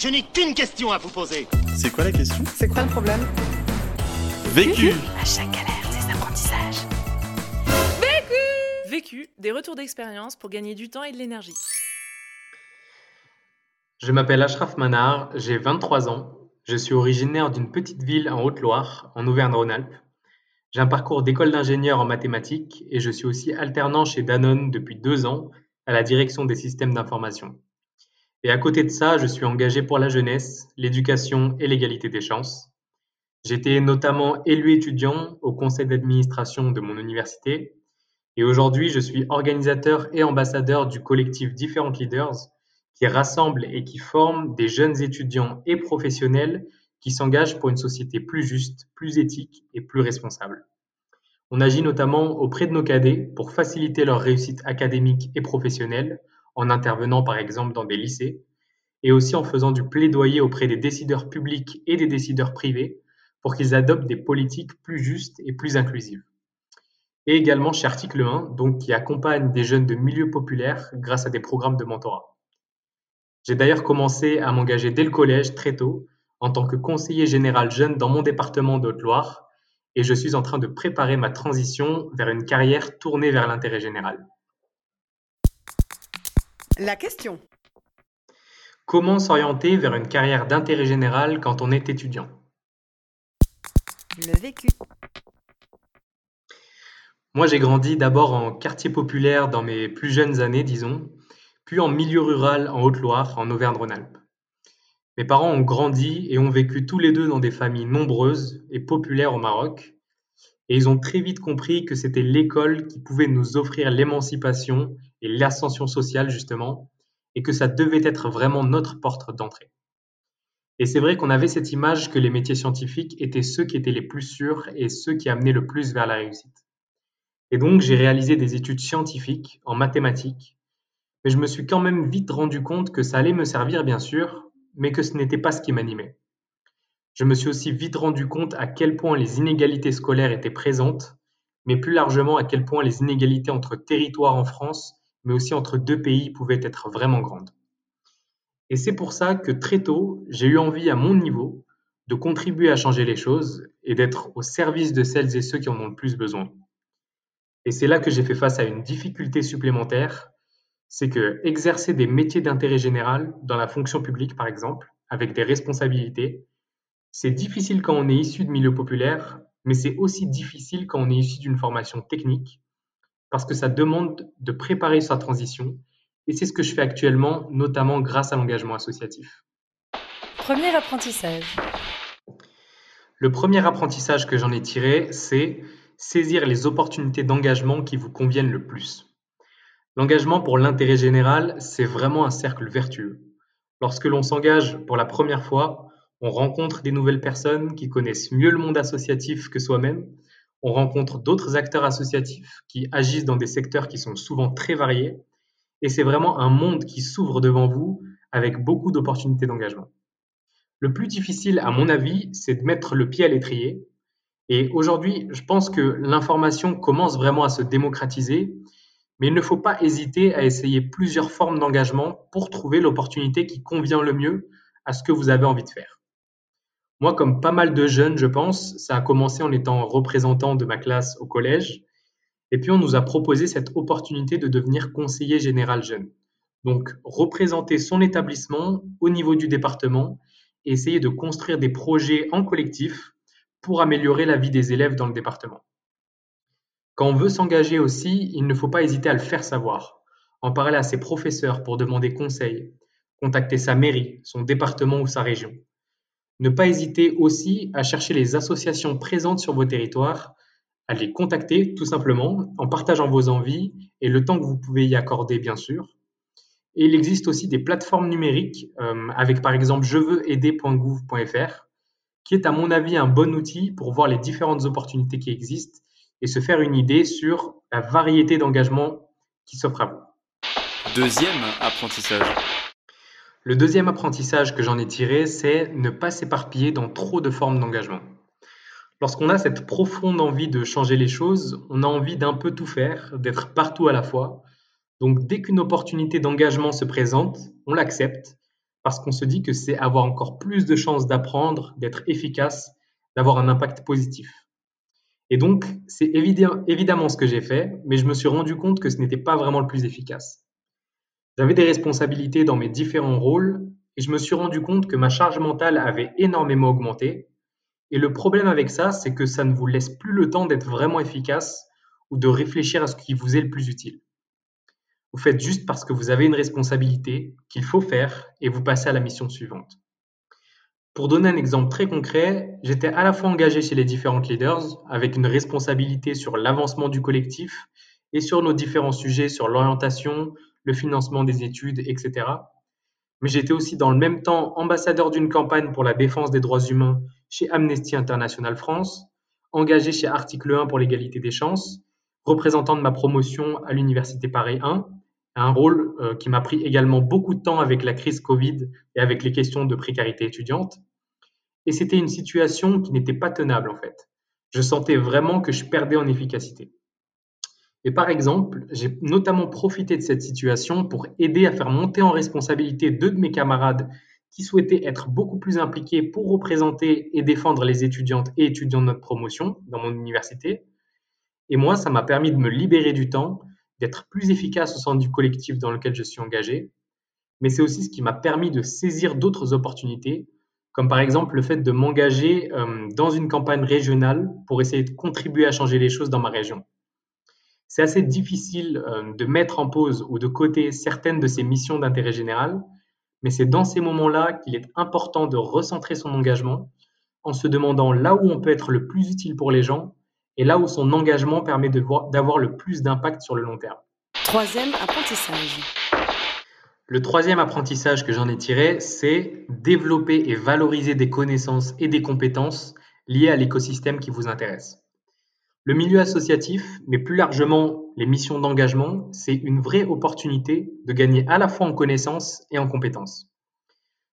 Je n'ai qu'une question à vous poser. C'est quoi la question? C'est quoi le problème? Vécu À chaque galère, des apprentissages. Vécu, des retours d'expérience pour gagner du temps et de l'énergie. Je m'appelle Ashraf Manar, j'ai 23 ans. Je suis originaire d'une petite ville en Haute-Loire, en Auvergne-Rhône-Alpes. J'ai un parcours d'école d'ingénieur en mathématiques et je suis aussi alternant chez Danone depuis deux ans à la direction des systèmes d'information. Et à côté de ça, je suis engagé pour la jeunesse, l'éducation et l'égalité des chances. J'étais notamment élu étudiant au conseil d'administration de mon université et aujourd'hui je suis organisateur et ambassadeur du collectif Different Leaders qui rassemble et qui forme des jeunes étudiants et professionnels qui s'engagent pour une société plus juste, plus éthique et plus responsable. On agit notamment auprès de nos cadets pour faciliter leur réussite académique et professionnelle, en intervenant par exemple dans des lycées, et aussi en faisant du plaidoyer auprès des décideurs publics et des décideurs privés pour qu'ils adoptent des politiques plus justes et plus inclusives. Et également chez Article 1, donc qui accompagne des jeunes de milieux populaires grâce à des programmes de mentorat. J'ai d'ailleurs commencé à m'engager dès le collège, très tôt, en tant que conseiller général jeune dans mon département de Haute-Loire, et je suis en train de préparer ma transition vers une carrière tournée vers l'intérêt général. La question. Comment s'orienter vers une carrière d'intérêt général quand on est étudiant? Le vécu. Moi, j'ai grandi d'abord en quartier populaire dans mes plus jeunes années, disons, puis en milieu rural en Haute-Loire, en Auvergne-Rhône-Alpes. Mes parents ont grandi et ont vécu tous les deux dans des familles nombreuses et populaires au Maroc, et ils ont très vite compris que c'était l'école qui pouvait nous offrir l'émancipation et l'ascension sociale, justement, et que ça devait être vraiment notre porte d'entrée. Et c'est vrai qu'on avait cette image que les métiers scientifiques étaient ceux qui étaient les plus sûrs et ceux qui amenaient le plus vers la réussite. Et donc j'ai réalisé des études scientifiques en mathématiques, mais je me suis quand même vite rendu compte que ça allait me servir bien sûr, mais que ce n'était pas ce qui m'animait. Je me suis aussi vite rendu compte à quel point les inégalités scolaires étaient présentes, mais plus largement à quel point les inégalités entre territoires en France, mais aussi entre deux pays pouvaient être vraiment grandes. Et c'est pour ça que très tôt, j'ai eu envie à mon niveau de contribuer à changer les choses et d'être au service de celles et ceux qui en ont le plus besoin. Et c'est là que j'ai fait face à une difficulté supplémentaire, c'est que exercer des métiers d'intérêt général dans la fonction publique, par exemple, avec des responsabilités, c'est difficile quand on est issu de milieux populaires, mais c'est aussi difficile quand on est issu d'une formation technique, parce que ça demande de préparer sa transition, et c'est ce que je fais actuellement, notamment grâce à l'engagement associatif. Premier apprentissage. Le premier apprentissage que j'en ai tiré, c'est saisir les opportunités d'engagement qui vous conviennent le plus. L'engagement pour l'intérêt général, c'est vraiment un cercle vertueux. Lorsque l'on s'engage pour la première fois, on rencontre des nouvelles personnes qui connaissent mieux le monde associatif que soi-même, on rencontre d'autres acteurs associatifs qui agissent dans des secteurs qui sont souvent très variés, et c'est vraiment un monde qui s'ouvre devant vous avec beaucoup d'opportunités d'engagement. Le plus difficile, à mon avis, c'est de mettre le pied à l'étrier. Et aujourd'hui, je pense que l'information commence vraiment à se démocratiser mais il ne faut pas hésiter à essayer plusieurs formes d'engagement pour trouver l'opportunité qui convient le mieux à ce que vous avez envie de faire. Moi, comme pas mal de jeunes, je pense, ça a commencé en étant représentant de ma classe au collège. Et puis, on nous a proposé cette opportunité de devenir conseiller général jeune. Donc, représenter son établissement au niveau du département et essayer de construire des projets en collectif pour améliorer la vie des élèves dans le département. Quand on veut s'engager aussi, il ne faut pas hésiter à le faire savoir, en parler à ses professeurs pour demander conseil, contacter sa mairie, son département ou sa région. Ne pas hésiter aussi à chercher les associations présentes sur vos territoires, à les contacter tout simplement en partageant vos envies et le temps que vous pouvez y accorder bien sûr. Et il existe aussi des plateformes numériques euh, avec par exemple jeveuxaider.gouv.fr qui est à mon avis un bon outil pour voir les différentes opportunités qui existent et se faire une idée sur la variété d'engagements qui s'offrent à vous. Deuxième apprentissage. Le deuxième apprentissage que j'en ai tiré, c'est ne pas s'éparpiller dans trop de formes d'engagement. Lorsqu'on a cette profonde envie de changer les choses, on a envie d'un peu tout faire, d'être partout à la fois. Donc dès qu'une opportunité d'engagement se présente, on l'accepte, parce qu'on se dit que c'est avoir encore plus de chances d'apprendre, d'être efficace, d'avoir un impact positif. Et donc, c'est évidemment ce que j'ai fait, mais je me suis rendu compte que ce n'était pas vraiment le plus efficace. J'avais des responsabilités dans mes différents rôles et je me suis rendu compte que ma charge mentale avait énormément augmenté. Et le problème avec ça, c'est que ça ne vous laisse plus le temps d'être vraiment efficace ou de réfléchir à ce qui vous est le plus utile. Vous faites juste parce que vous avez une responsabilité qu'il faut faire et vous passez à la mission suivante. Pour donner un exemple très concret, j'étais à la fois engagé chez les différentes leaders avec une responsabilité sur l'avancement du collectif et sur nos différents sujets sur l'orientation, le financement des études, etc. Mais j'étais aussi dans le même temps ambassadeur d'une campagne pour la défense des droits humains chez Amnesty International France, engagé chez Article 1 pour l'égalité des chances, représentant de ma promotion à l'Université Paris 1 un rôle euh, qui m'a pris également beaucoup de temps avec la crise Covid et avec les questions de précarité étudiante. Et c'était une situation qui n'était pas tenable en fait. Je sentais vraiment que je perdais en efficacité. Et par exemple, j'ai notamment profité de cette situation pour aider à faire monter en responsabilité deux de mes camarades qui souhaitaient être beaucoup plus impliqués pour représenter et défendre les étudiantes et étudiants de notre promotion dans mon université. Et moi, ça m'a permis de me libérer du temps d'être plus efficace au sein du collectif dans lequel je suis engagé, mais c'est aussi ce qui m'a permis de saisir d'autres opportunités, comme par exemple le fait de m'engager euh, dans une campagne régionale pour essayer de contribuer à changer les choses dans ma région. C'est assez difficile euh, de mettre en pause ou de côté certaines de ces missions d'intérêt général, mais c'est dans ces moments-là qu'il est important de recentrer son engagement en se demandant là où on peut être le plus utile pour les gens et là où son engagement permet d'avoir le plus d'impact sur le long terme. Troisième apprentissage. Le troisième apprentissage que j'en ai tiré, c'est développer et valoriser des connaissances et des compétences liées à l'écosystème qui vous intéresse. Le milieu associatif, mais plus largement les missions d'engagement, c'est une vraie opportunité de gagner à la fois en connaissances et en compétences.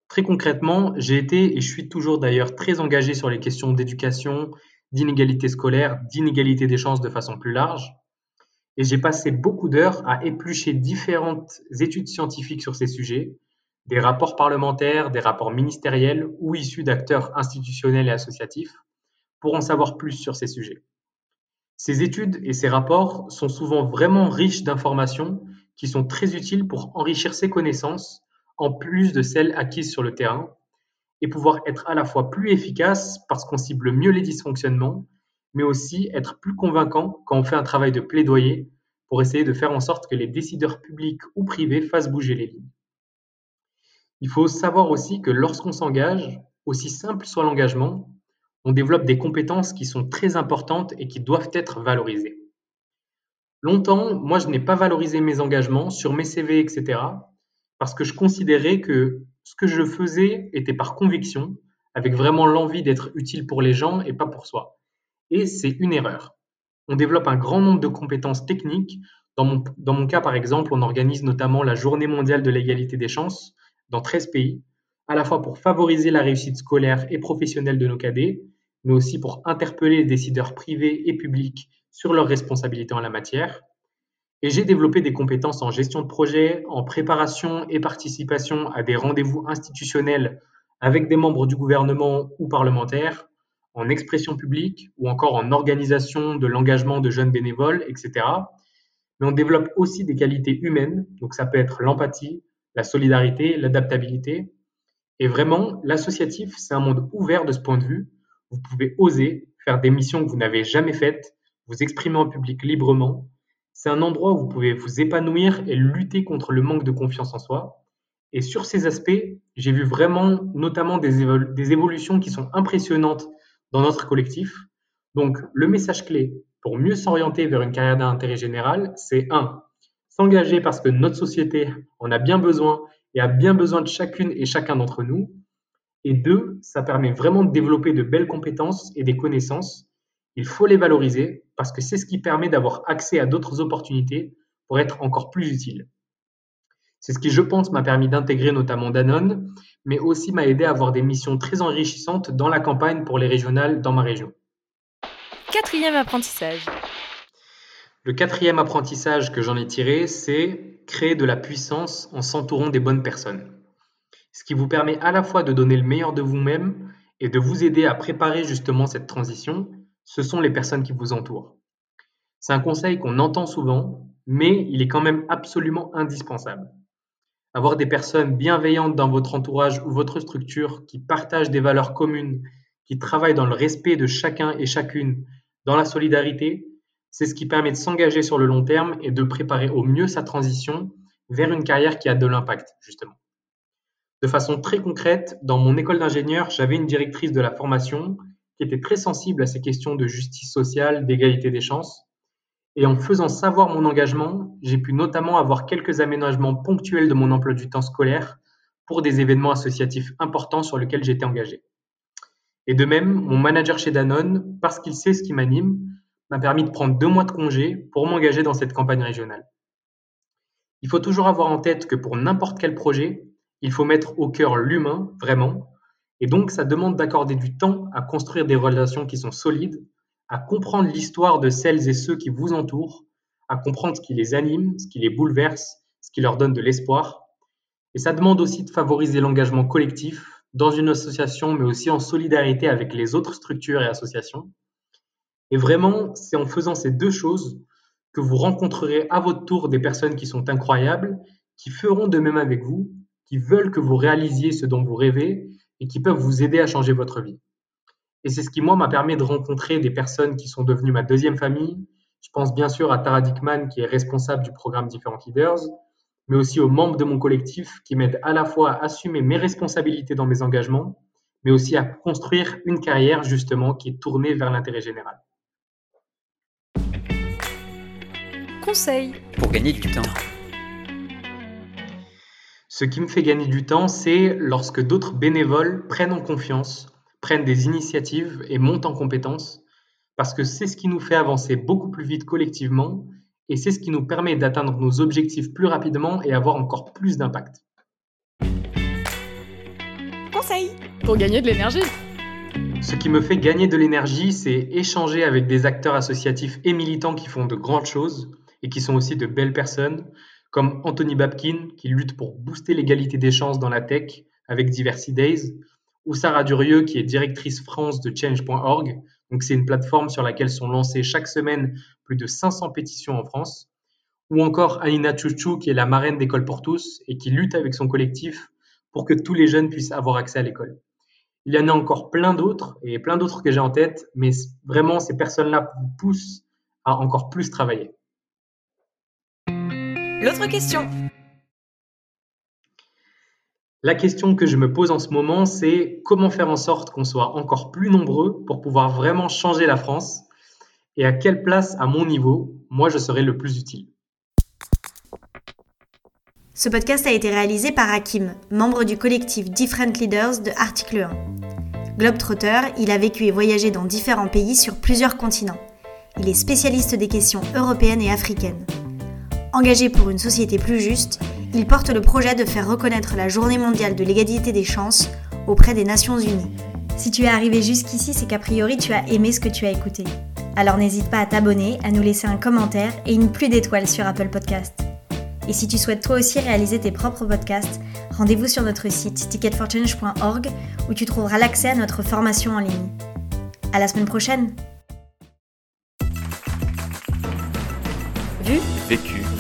Très concrètement, j'ai été et je suis toujours d'ailleurs très engagé sur les questions d'éducation d'inégalité scolaire, d'inégalité des chances de façon plus large. Et j'ai passé beaucoup d'heures à éplucher différentes études scientifiques sur ces sujets, des rapports parlementaires, des rapports ministériels ou issus d'acteurs institutionnels et associatifs, pour en savoir plus sur ces sujets. Ces études et ces rapports sont souvent vraiment riches d'informations qui sont très utiles pour enrichir ses connaissances, en plus de celles acquises sur le terrain, et pouvoir être à la fois plus efficace parce qu'on cible mieux les dysfonctionnements, mais aussi être plus convaincant quand on fait un travail de plaidoyer pour essayer de faire en sorte que les décideurs publics ou privés fassent bouger les lignes. Il faut savoir aussi que lorsqu'on s'engage, aussi simple soit l'engagement, on développe des compétences qui sont très importantes et qui doivent être valorisées. Longtemps, moi, je n'ai pas valorisé mes engagements sur mes CV, etc., parce que je considérais que ce que je faisais était par conviction, avec vraiment l'envie d'être utile pour les gens et pas pour soi. Et c'est une erreur. On développe un grand nombre de compétences techniques. Dans mon, cas, par exemple, on organise notamment la Journée mondiale de l'égalité des chances dans 13 pays, à la fois pour favoriser la réussite scolaire et professionnelle de nos cadets, mais aussi pour interpeller les décideurs privés et publics sur leurs responsabilités en la matière, et j'ai développé des compétences en gestion de projet, en préparation et participation à des rendez-vous institutionnels avec des membres du gouvernement ou parlementaires, en expression publique ou encore en organisation de l'engagement de jeunes bénévoles, etc. Mais on développe aussi des qualités humaines, donc ça peut être l'empathie, la solidarité, l'adaptabilité. Et vraiment, l'associatif, c'est un monde ouvert de ce point de vue. Vous pouvez oser faire des missions que vous n'avez jamais faites, vous exprimer en public librement, c'est un endroit où vous pouvez vous épanouir et lutter contre le manque de confiance en soi. Et sur ces aspects, j'ai vu vraiment notamment des, évolutions qui sont impressionnantes dans notre collectif. Donc, le message clé pour mieux s'orienter vers une carrière d'intérêt général, c'est 1. S'engager parce que notre société en a bien besoin et a bien besoin de chacune et chacun d'entre nous. Et 2. Ça permet vraiment de développer de belles compétences et des connaissances il faut les valoriser parce que c'est ce qui permet d'avoir accès à d'autres opportunités pour être encore plus utile. C'est ce qui, je pense, m'a permis d'intégrer notamment Danone, mais aussi m'a aidé à avoir des missions très enrichissantes dans la campagne pour les régionales dans ma région. Quatrième apprentissage. Le quatrième apprentissage que j'en ai tiré, c'est créer de la puissance en s'entourant des bonnes personnes. Ce qui vous permet à la fois de donner le meilleur de vous-même et de vous aider à préparer justement cette transition, ce sont les personnes qui vous entourent. C'est un conseil qu'on entend souvent, mais il est quand même absolument indispensable. Avoir des personnes bienveillantes dans votre entourage ou votre structure qui partagent des valeurs communes, qui travaillent dans le respect de chacun et chacune, dans la solidarité, c'est ce qui permet de s'engager sur le long terme et de préparer au mieux sa transition vers une carrière qui a de l'impact, justement. De façon très concrète, dans mon école d'ingénieur, j'avais une directrice de la formation qui était très sensible à ces questions de justice sociale, d'égalité des chances. Et en faisant savoir mon engagement, j'ai pu notamment avoir quelques aménagements ponctuels de mon emploi du temps scolaire pour des événements associatifs importants sur lesquels j'étais engagé. Et de même, mon manager chez Danone, parce qu'il sait ce qui m'anime, m'a permis de prendre deux mois de congé pour m'engager dans cette campagne régionale. Il faut toujours avoir en tête que pour n'importe quel projet, il faut mettre au cœur l'humain, vraiment, et donc ça demande d'accorder du temps à construire des relations qui sont solides, à comprendre l'histoire de celles et ceux qui vous entourent, à comprendre ce qui les anime, ce qui les bouleverse, ce qui leur donne de l'espoir. Et ça demande aussi de favoriser l'engagement collectif dans une association, mais aussi en solidarité avec les autres structures et associations. Et vraiment, c'est en faisant ces deux choses que vous rencontrerez à votre tour des personnes qui sont incroyables, qui feront de même avec vous, qui veulent que vous réalisiez ce dont vous rêvez et qui peuvent vous aider à changer votre vie. Et c'est ce qui, moi, m'a permis de rencontrer des personnes qui sont devenues ma deuxième famille. Je pense bien sûr à Tara Dickman, qui est responsable du programme Different Leaders, mais aussi aux membres de mon collectif qui m'aident à la fois à assumer mes responsabilités dans mes engagements, mais aussi à construire une carrière justement qui est tournée vers l'intérêt général. Conseil Pour gagner du temps. Ce qui me fait gagner du temps, c'est lorsque d'autres bénévoles prennent en confiance, prennent des initiatives et montent en compétences, parce que c'est ce qui nous fait avancer beaucoup plus vite collectivement et c'est ce qui nous permet d'atteindre nos objectifs plus rapidement et avoir encore plus d'impact. Conseil. Pour gagner de l'énergie. Ce qui me fait gagner de l'énergie, c'est échanger avec des acteurs associatifs et militants qui font de grandes choses et qui sont aussi de belles personnes, comme Anthony Babkin, qui lutte pour booster l'égalité des chances dans la tech avec Diversity Days, ou Sarah Durieux, qui est directrice France de Change.org. Donc, c'est une plateforme sur laquelle sont lancées chaque semaine plus de 500 pétitions en France. Ou encore Anina Chouchou, qui est la marraine d'École pour tous et qui lutte avec son collectif pour que tous les jeunes puissent avoir accès à l'école. Il y en a encore plein d'autres et plein d'autres que j'ai en tête, mais vraiment, ces personnes-là vous poussent à encore plus travailler. L'autre question La question que je me pose en ce moment, c'est comment faire en sorte qu'on soit encore plus nombreux pour pouvoir vraiment changer la France et à quelle place, à mon niveau, moi je serai le plus utile. Ce podcast a été réalisé par Hakim, membre du collectif Different Leaders de Article 1. Globetrotter, il a vécu et voyagé dans différents pays sur plusieurs continents. Il est spécialiste des questions européennes et africaines. Engagé pour une société plus juste, il porte le projet de faire reconnaître la Journée mondiale de l'égalité des chances auprès des Nations Unies. Si tu es arrivé jusqu'ici, c'est qu'a priori tu as aimé ce que tu as écouté. Alors n'hésite pas à t'abonner, à nous laisser un commentaire et une pluie d'étoiles sur Apple Podcast. Et si tu souhaites toi aussi réaliser tes propres podcasts, rendez-vous sur notre site ticketforchange.org où tu trouveras l'accès à notre formation en ligne. À la semaine prochaine!